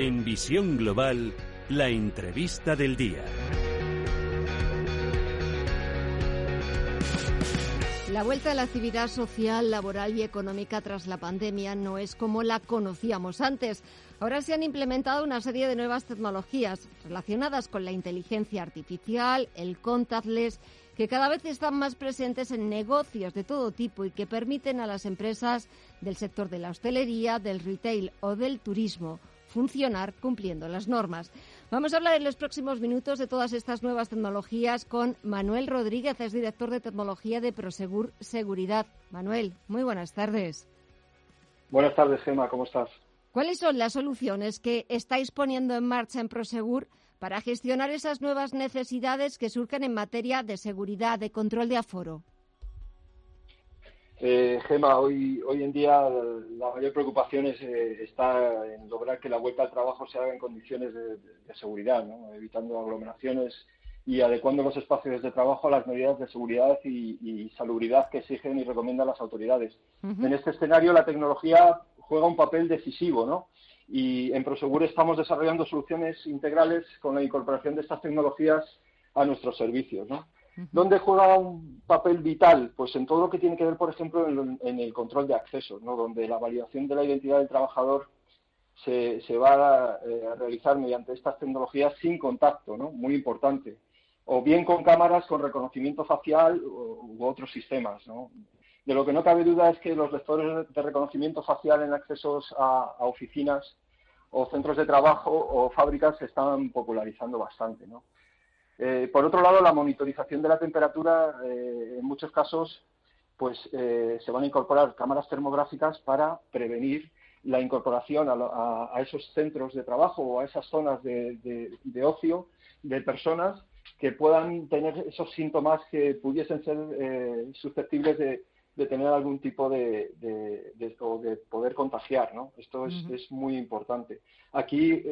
En Visión Global, la entrevista del día. La vuelta a la actividad social, laboral y económica tras la pandemia no es como la conocíamos antes. Ahora se han implementado una serie de nuevas tecnologías relacionadas con la inteligencia artificial, el contactless, que cada vez están más presentes en negocios de todo tipo y que permiten a las empresas del sector de la hostelería, del retail o del turismo funcionar cumpliendo las normas. Vamos a hablar en los próximos minutos de todas estas nuevas tecnologías con Manuel Rodríguez, es director de tecnología de Prosegur Seguridad. Manuel, muy buenas tardes. Buenas tardes, Gemma, ¿cómo estás? ¿Cuáles son las soluciones que estáis poniendo en marcha en Prosegur para gestionar esas nuevas necesidades que surgen en materia de seguridad, de control de aforo? Eh, Gema, hoy, hoy en día la mayor preocupación es, eh, está en lograr que la vuelta al trabajo se haga en condiciones de, seguridad, evitando aglomeraciones y adecuando los espacios de trabajo a las medidas de seguridad y, salubridad que exigen y recomiendan las autoridades. En este escenario la tecnología juega un papel decisivo, ¿no? Y en Prosegur estamos desarrollando soluciones integrales con la incorporación de estas tecnologías a nuestros servicios, ¿no? ¿Dónde juega un papel vital? Pues en todo lo que tiene que ver, por ejemplo, en, el control de acceso, ¿no? donde la validación de la identidad del trabajador se, va eh, a, realizar mediante estas tecnologías sin contacto, ¿no? muy importante, o bien con cámaras con reconocimiento facial u, otros sistemas. ¿no? De lo que no cabe duda es que los lectores de reconocimiento facial en accesos a, a oficinas o centros de trabajo o fábricas se están popularizando bastante. ¿no? Eh, por otro lado, la monitorización de la temperatura, eh, en muchos casos, pues eh, se van a incorporar cámaras termográficas para prevenir la incorporación a, esos centros de trabajo o a esas zonas de, ocio de personas que puedan tener esos síntomas que pudiesen ser susceptibles de, tener algún tipo de, o de poder contagiar, ¿no? Esto es, muy importante. Aquí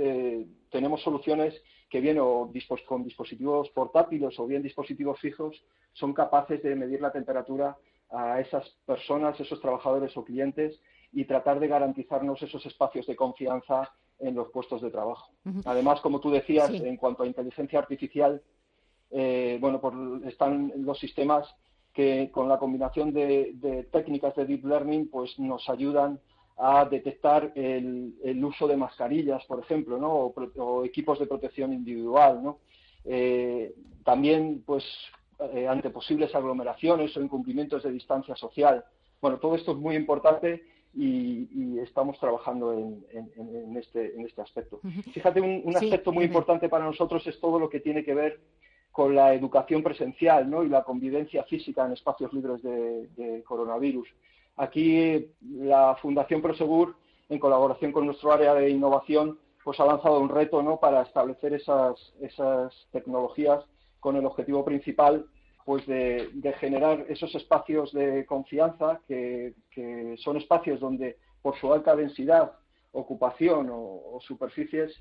tenemos soluciones que bien o con dispositivos portátiles o bien dispositivos fijos son capaces de medir la temperatura a esas personas, esos trabajadores o clientes y tratar de garantizarnos esos espacios de confianza en los puestos de trabajo. Además, como tú decías, en cuanto a inteligencia artificial, eh, bueno, pues están los sistemas que con la combinación de, de, técnicas de deep learning, pues nos ayudan a detectar el, uso de mascarillas, por ejemplo, ¿no? o, equipos de protección individual. ¿no? Eh, también, pues, eh, ante posibles aglomeraciones o incumplimientos de distancia social. Bueno, todo esto es muy importante y, estamos trabajando en, este, en este aspecto. Fíjate, un, aspecto muy importante para nosotros es todo lo que tiene que ver con la educación presencial ¿no? y la convivencia física en espacios libres de coronavirus. Aquí la Fundación Prosegur, en colaboración con nuestro área de innovación, pues ha lanzado un reto ¿no? para establecer esas, esas tecnologías con el objetivo principal pues de, generar esos espacios de confianza que, son espacios donde por su alta densidad, ocupación o superficies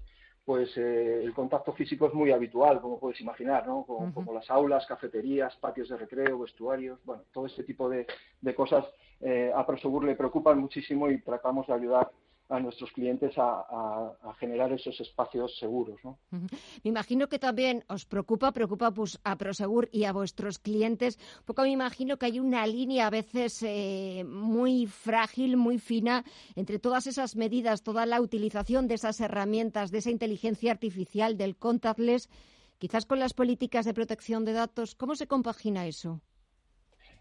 pues eh, el contacto físico es muy habitual, como puedes imaginar, ¿no? Como, las aulas, cafeterías, patios de recreo, vestuarios, bueno, todo este tipo de, cosas eh, a Prosegur le preocupan muchísimo y tratamos de ayudar a nuestros clientes a, generar esos espacios seguros. ¿no? Me imagino que también os preocupa, preocupa pues, a Prosegur y a vuestros clientes, porque me imagino que hay una línea a veces eh, muy frágil, muy fina, entre todas esas medidas, toda la utilización de esas herramientas, de esa inteligencia artificial, del contactless, quizás con las políticas de protección de datos. ¿Cómo se compagina eso?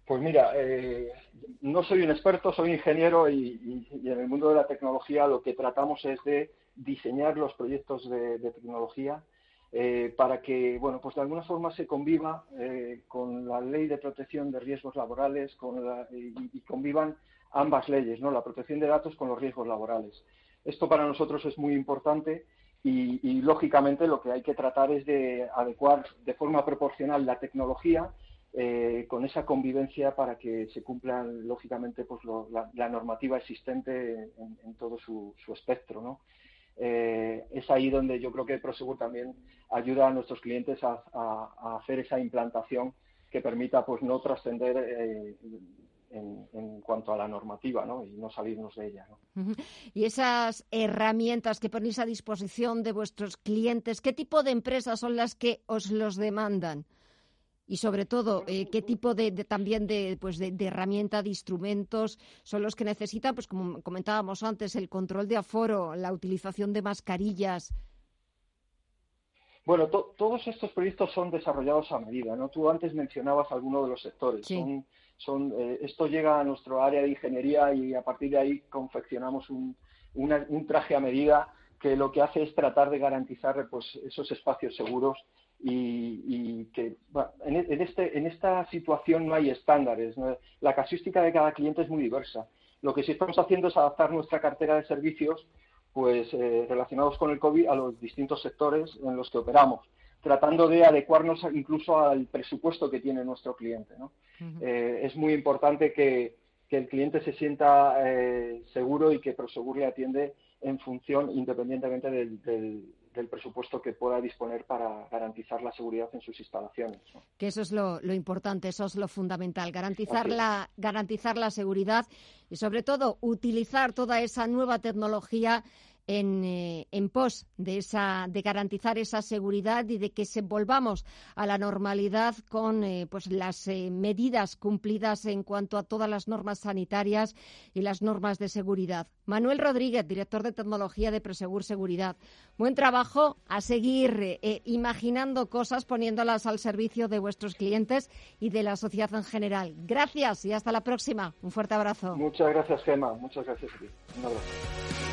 Pues mira, eh, no soy un experto, soy ingeniero y, en el mundo de la tecnología lo que tratamos es de diseñar los proyectos de, tecnología eh, para que, bueno, pues de alguna forma se conviva eh, con la ley de protección de riesgos laborales y, convivan ambas leyes, ¿no? La protección de datos con los riesgos laborales. Esto para nosotros es muy importante y, y lógicamente lo que hay que tratar es de adecuar de forma proporcional la tecnología eh, con esa convivencia para que se cumpla lógicamente pues la, normativa existente en, todo su, espectro ¿no? Eh, es ahí donde yo creo que Prosegur también ayuda a nuestros clientes a, hacer esa implantación que permita pues no trascender eh, en, cuanto a la normativa ¿no? y no salirnos de ella. Y esas herramientas que ponéis a disposición de vuestros clientes, ¿qué tipo de empresas son las que os los demandan? Y sobre todo, eh, ¿qué tipo de, también de, pues de, herramienta, de instrumentos son los que necesitan? Pues como comentábamos antes, el control de aforo, la utilización de mascarillas. Bueno, todos estos proyectos son desarrollados a medida, ¿no? Tú antes mencionabas algunos de los sectores. Son, eh, esto llega a nuestro área de ingeniería y a partir de ahí confeccionamos un, un traje a medida que lo que hace es tratar de garantizar pues, esos espacios seguros y, que en, este, en esta situación no hay estándares. La casuística de cada cliente es muy diversa. Lo que sí estamos haciendo es adaptar nuestra cartera de servicios pues eh, relacionados con el COVID a los distintos sectores en los que operamos, tratando de adecuarnos incluso al presupuesto que tiene nuestro cliente. Eh, es muy importante que, el cliente se sienta eh, seguro y que Prosegur le atiende en función independientemente del, del presupuesto que pueda disponer para garantizar la seguridad en sus instalaciones. Que eso es lo, importante, eso es lo fundamental, garantizar la, garantizar la seguridad y sobre todo utilizar toda esa nueva tecnología en, eh, en, pos de, esa, de garantizar esa seguridad y de que se volvamos a la normalidad con eh, pues las eh, medidas cumplidas en cuanto a todas las normas sanitarias y las normas de seguridad. Manuel Rodríguez, director de tecnología de Presegur Seguridad. Buen trabajo a seguir imaginando cosas, poniéndolas al servicio de vuestros clientes y de la sociedad en general. Gracias y hasta la próxima. Un fuerte abrazo. Muchas gracias, Gemma. Muchas gracias a ti. Un abrazo.